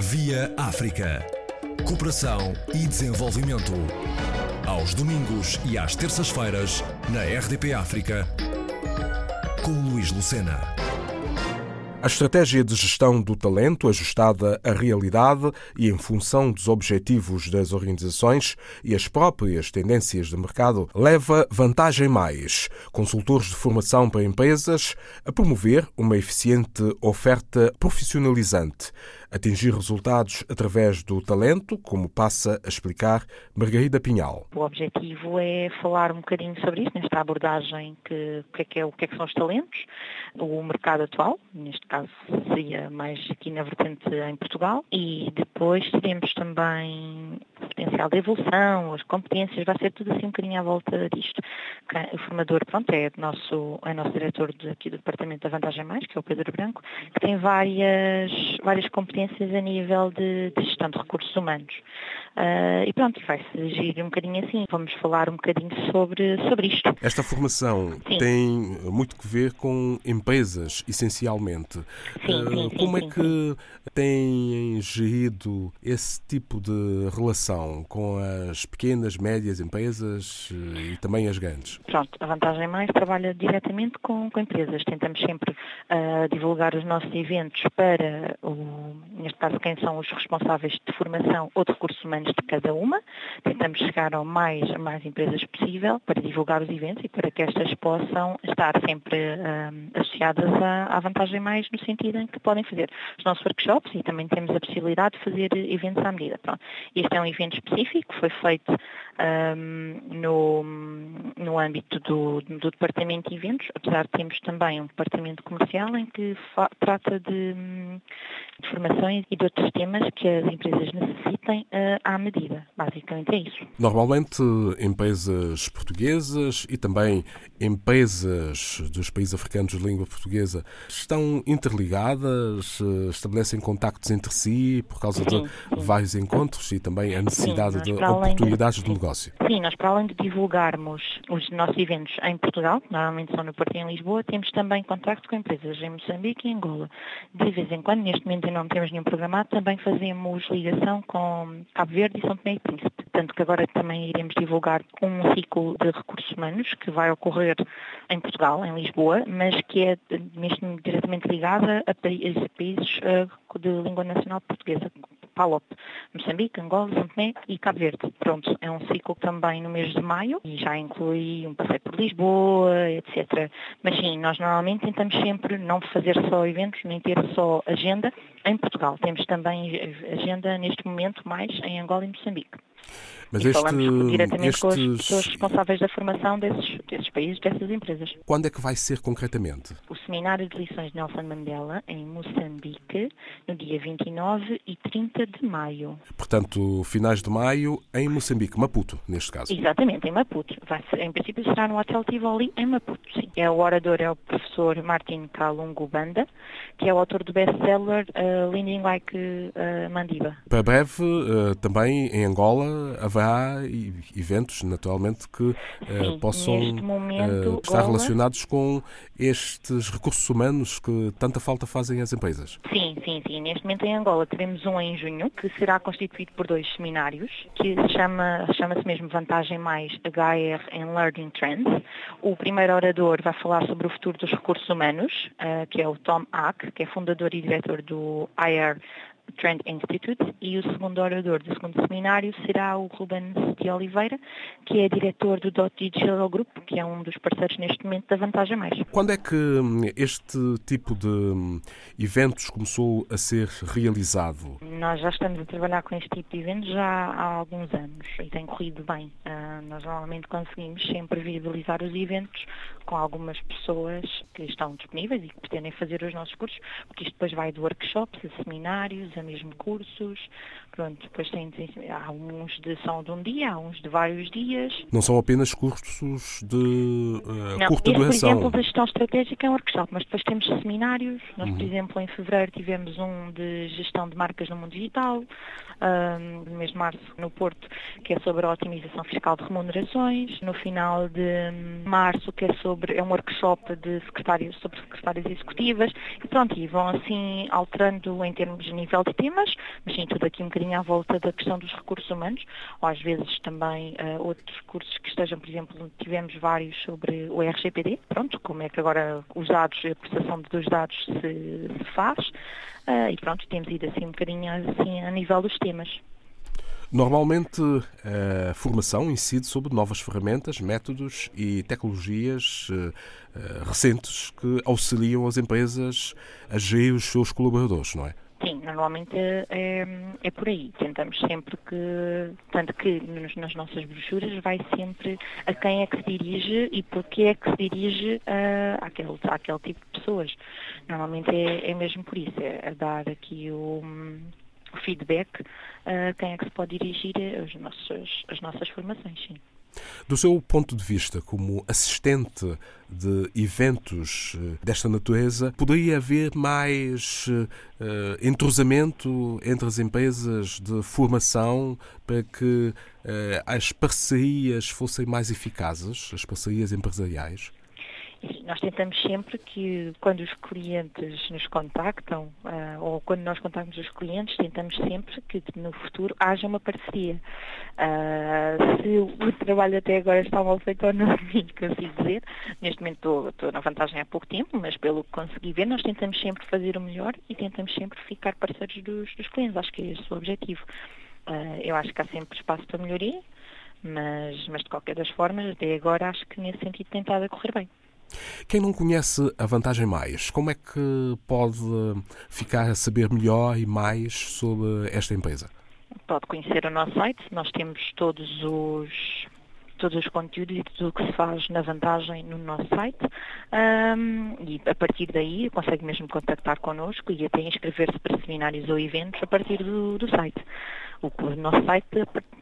Via África. Cooperação e desenvolvimento. Aos domingos e às terças-feiras, na RDP África, com Luís Lucena. A estratégia de gestão do talento, ajustada à realidade e em função dos objetivos das organizações e as próprias tendências de mercado, leva Vantagem Mais, consultores de formação para empresas, a promover uma eficiente oferta profissionalizante atingir resultados através do talento, como passa a explicar Margarida Pinhal. O objetivo é falar um bocadinho sobre isso, nesta abordagem, que, o, que é que é, o que é que são os talentos, o mercado atual, neste caso seria mais aqui na vertente em Portugal, e depois teremos também o potencial de evolução, as competências, vai ser tudo assim um bocadinho à volta disto. O formador, pronto, é nosso, é nosso diretor aqui do Departamento da Vantagem Mais, que é o Pedro Branco, que tem várias, várias competências a nível de, de gestão de recursos humanos. Uh, e pronto, vai-se agir um bocadinho assim. Vamos falar um bocadinho sobre, sobre isto. Esta formação sim. tem muito que ver com empresas, essencialmente. Sim, uh, sim, como é que têm gerido esse tipo de relação com as pequenas, médias empresas eh, e também as grandes? Pronto, a Vantagem Mais trabalha diretamente com, com empresas. Tentamos sempre uh, divulgar os nossos eventos para o, neste caso, quem são os responsáveis de formação ou de recursos humanos de cada uma. Tentamos chegar ao mais, a mais empresas possível para divulgar os eventos e para que estas possam estar sempre um, associadas à, à, vantagem mais no sentido em que podem fazer os nossos workshops e também temos a possibilidade de fazer eventos à medida. Pronto. Este é um evento específico, foi feito um, no, no âmbito do, do Departamento de Eventos, apesar de termos também um Departamento Comercial em que trata de, de formações e de outros temas que as empresas necessitem uh, à medida. Basicamente é isso. Normalmente, empresas portuguesas e também empresas dos países africanos de língua portuguesa estão interligadas, eh, estabelecem contactos entre si por causa sim, de sim. vários encontros e também a necessidade sim, de oportunidades de, de, negócio. Sim, nós para além de divulgarmos os nossos eventos em Portugal, normalmente são no Porto e em Lisboa, temos também contacto com empresas em Moçambique e Angola. De vez em quando, neste momento não temos nenhum programado, também fazemos ligação com Cabo Verde e São Tomé e Príncipe. Tanto que agora também iremos divulgar um ciclo de recursos humanos que vai ocorrer em Portugal, em Lisboa, mas que é mesmo diretamente ligada a países eh, de língua nacional portuguesa, PALOP, Moçambique, Angola, São Tomé e Cabo Verde. Pronto, é um ciclo também no mês de maio e já inclui um passeio por Lisboa, etc. Mas sim, nós normalmente tentamos sempre não fazer só eventos, nem ter só agenda em Portugal. Temos também agenda neste momento mais em Angola e Moçambique. Mas e este, falamos diretamente estes... com as pessoas responsáveis da formação desses, desses países, dessas empresas. Quando é que vai ser concretamente? O Seminário de Lições de Nelson Mandela, em Moçambique, no dia 29 e 30 de maio. Portanto, finais de maio, em Moçambique, Maputo, neste caso. Exatamente, em Maputo. Vai ser, em princípio será no Hotel Tivoli, em Maputo, sim. É, o orador é o professor Martin Kalungu Banda, que é o autor do best-seller uh, Leaning Like uh, Mandiba. Para breve, uh, também em Angola, haverá haverá eventos, naturalmente, que uh, possam momento, uh, estar relacionados com estes recursos humanos que tanta falta fazem às empresas. Sim, sim, sim. Neste momento em Angola teremos um em junho, que será constituído por dois seminários, que se chama, chama-se mesmo Vantagem Mais HR and Learning Trends. O primeiro orador vai falar sobre o futuro dos recursos humanos, uh, que é o Tom Ack, que é fundador e diretor do IR Trend Institute e o segundo orador do segundo seminário será o Ruben de Oliveira, que é diretor do Dot Digital Group, que é um dos parceiros neste momento da Vantagem Mais. Quando é que hum, este tipo de hum, eventos começou a ser realizado? Nós já estamos a trabalhar com este tipo de eventos já há alguns anos e tem corrido bem. Nós normalmente conseguimos sempre viabilizar os eventos com algumas pessoas que estão disponíveis e que pretendem fazer os nossos cursos, porque isto depois vai de workshops, a seminários, a mesmo cursos. Pronto, depois tem, há uns de, são de um dia, há uns de vários dias. Não são apenas cursos de uh, Não, curta esse, duração? por exemplo, de gestão estratégica é um workshop, mas depois temos seminários. Nós, uhum. por exemplo, em fevereiro tivemos um de gestão de marcas no mundo digital, um, no mês de março, no Porto, que é sobre a otimização fiscal de remunerações. No final de março, que é sobre é um workshop de secretários sobre secretárias executivas. E pronto, e vão assim alterando em termos de nível de temas, mas sim, tudo aqui um bocadinho à volta da questão dos recursos humanos, ou às vezes também uh, outros cursos que estejam, por exemplo, tivemos vários sobre o RGPD, pronto, como é que agora os dados, a prestação dos dados se, se faz, uh, e pronto, temos ido assim um bocadinho assim a nível dos temas. Normalmente, a formação incide sobre novas ferramentas, métodos e tecnologias eh, recentes que auxiliam as empresas a gerir os seus colaboradores, não é? Sim, normalmente é, é, por aí. Tentamos sempre que, tanto que nos, nas nossas brochuras vai sempre a quem é que se dirige e porquê é que se dirige uh, àquele, àquele tipo de pessoas. Normalmente é, é mesmo por isso, é, a dar aqui o, o feedback a quem é que se pode dirigir as nossas, as nossas formações, sim. Do seu ponto de vista, como assistente de eventos eh, desta natureza, poderia haver mais uh, entrosamento entre as empresas de formação para que uh, as parcerias fossem mais eficazes, as parcerias empresariais? Nós tentamos sempre que, quando os clientes nos contactam, uh, ou quando nós contactamos os clientes, tentamos sempre que no futuro haja uma parceria. Uh, se o trabalho até agora está mal feito ou não, consigo dizer. Neste momento estou, na vantagem há pouco tempo, mas pelo que consegui ver, nós tentamos sempre fazer o melhor e tentamos sempre ficar parceiros dos, dos clientes. Acho que é esse o objetivo. Uh, eu acho que há sempre espaço para melhoria, mas, mas de qualquer das formas, até agora acho que nesse sentido tem estado a correr bem. Quem não conhece a Vantagem Mais, como é que pode ficar a saber melhor e mais sobre esta empresa? Pode conhecer o nosso site, nós temos todos os todos os conteúdos e tudo o que se faz na vantagem no nosso site um, e a partir daí consegue mesmo contactar connosco e até inscrever-se para seminários ou eventos a partir do, do site. O, nosso site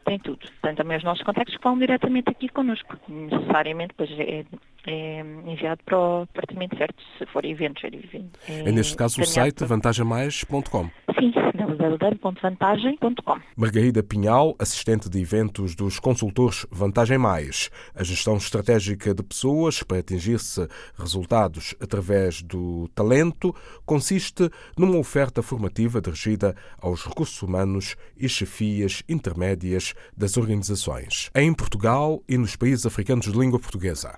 tem tudo. Tem também os nossos contactos vão diretamente aqui connosco. Necessariamente, pois é, é enviado para o departamento certo, se for eventos. É, é neste caso o site vantagemais.com. Sim, www.vantagem.com. Margarida Pinhal, assistente de eventos dos consultores Vantagem Mais. A gestão estratégica de pessoas para atingir-se resultados através do talento consiste numa oferta formativa dirigida aos recursos humanos e chefias intermédias das organizações, em Portugal e nos países africanos de língua portuguesa.